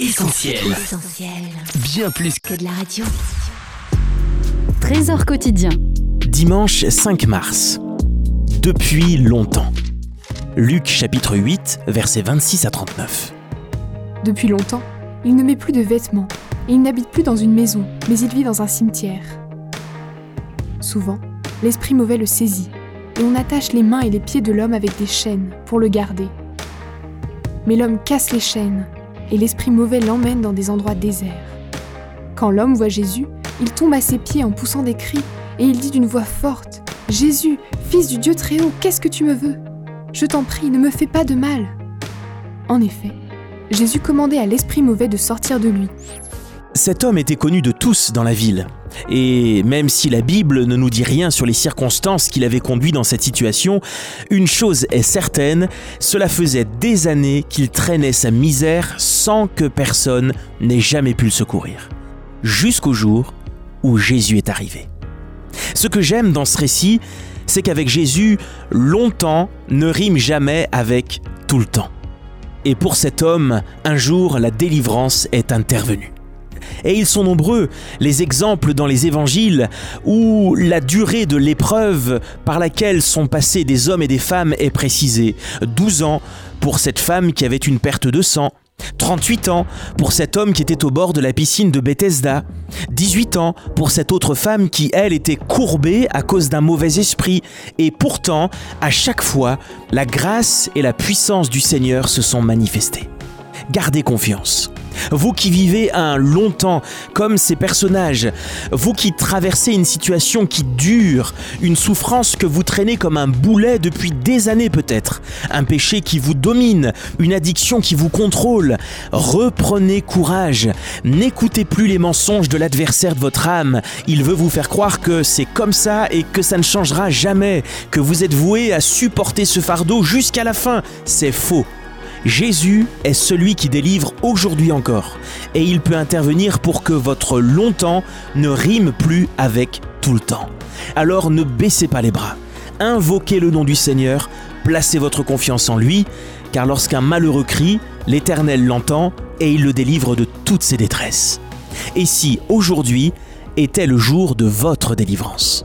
Essentiel. Bien plus que de la radio. Trésor quotidien. Dimanche 5 mars. Depuis longtemps. Luc chapitre 8, versets 26 à 39. Depuis longtemps, il ne met plus de vêtements et il n'habite plus dans une maison, mais il vit dans un cimetière. Souvent, l'esprit mauvais le saisit et on attache les mains et les pieds de l'homme avec des chaînes pour le garder. Mais l'homme casse les chaînes et l'esprit mauvais l'emmène dans des endroits déserts. Quand l'homme voit Jésus, il tombe à ses pieds en poussant des cris et il dit d'une voix forte Jésus, fils du Dieu très haut, qu'est-ce que tu me veux? Je t'en prie, ne me fais pas de mal. En effet, Jésus commandait à l'esprit mauvais de sortir de lui. Cet homme était connu de tous dans la ville. Et même si la Bible ne nous dit rien sur les circonstances qui l'avaient conduit dans cette situation, une chose est certaine, cela faisait des années qu'il traînait sa misère sans que personne n'ait jamais pu le secourir. Jusqu'au jour où Jésus est arrivé. Ce que j'aime dans ce récit, c'est qu'avec Jésus, longtemps ne rime jamais avec tout le temps. Et pour cet homme, un jour, la délivrance est intervenue. Et ils sont nombreux, les exemples dans les évangiles où la durée de l'épreuve par laquelle sont passés des hommes et des femmes est précisée. 12 ans pour cette femme qui avait une perte de sang. 38 ans pour cet homme qui était au bord de la piscine de Bethesda. 18 ans pour cette autre femme qui, elle, était courbée à cause d'un mauvais esprit. Et pourtant, à chaque fois, la grâce et la puissance du Seigneur se sont manifestées. Gardez confiance. Vous qui vivez un longtemps comme ces personnages, vous qui traversez une situation qui dure, une souffrance que vous traînez comme un boulet depuis des années peut-être, un péché qui vous domine, une addiction qui vous contrôle, reprenez courage. N'écoutez plus les mensonges de l'adversaire de votre âme. Il veut vous faire croire que c'est comme ça et que ça ne changera jamais, que vous êtes voué à supporter ce fardeau jusqu'à la fin. C'est faux. Jésus est celui qui délivre aujourd'hui encore, et il peut intervenir pour que votre longtemps ne rime plus avec tout le temps. Alors ne baissez pas les bras, invoquez le nom du Seigneur, placez votre confiance en lui, car lorsqu'un malheureux crie, l'Éternel l'entend et il le délivre de toutes ses détresses. Et si aujourd'hui était le jour de votre délivrance?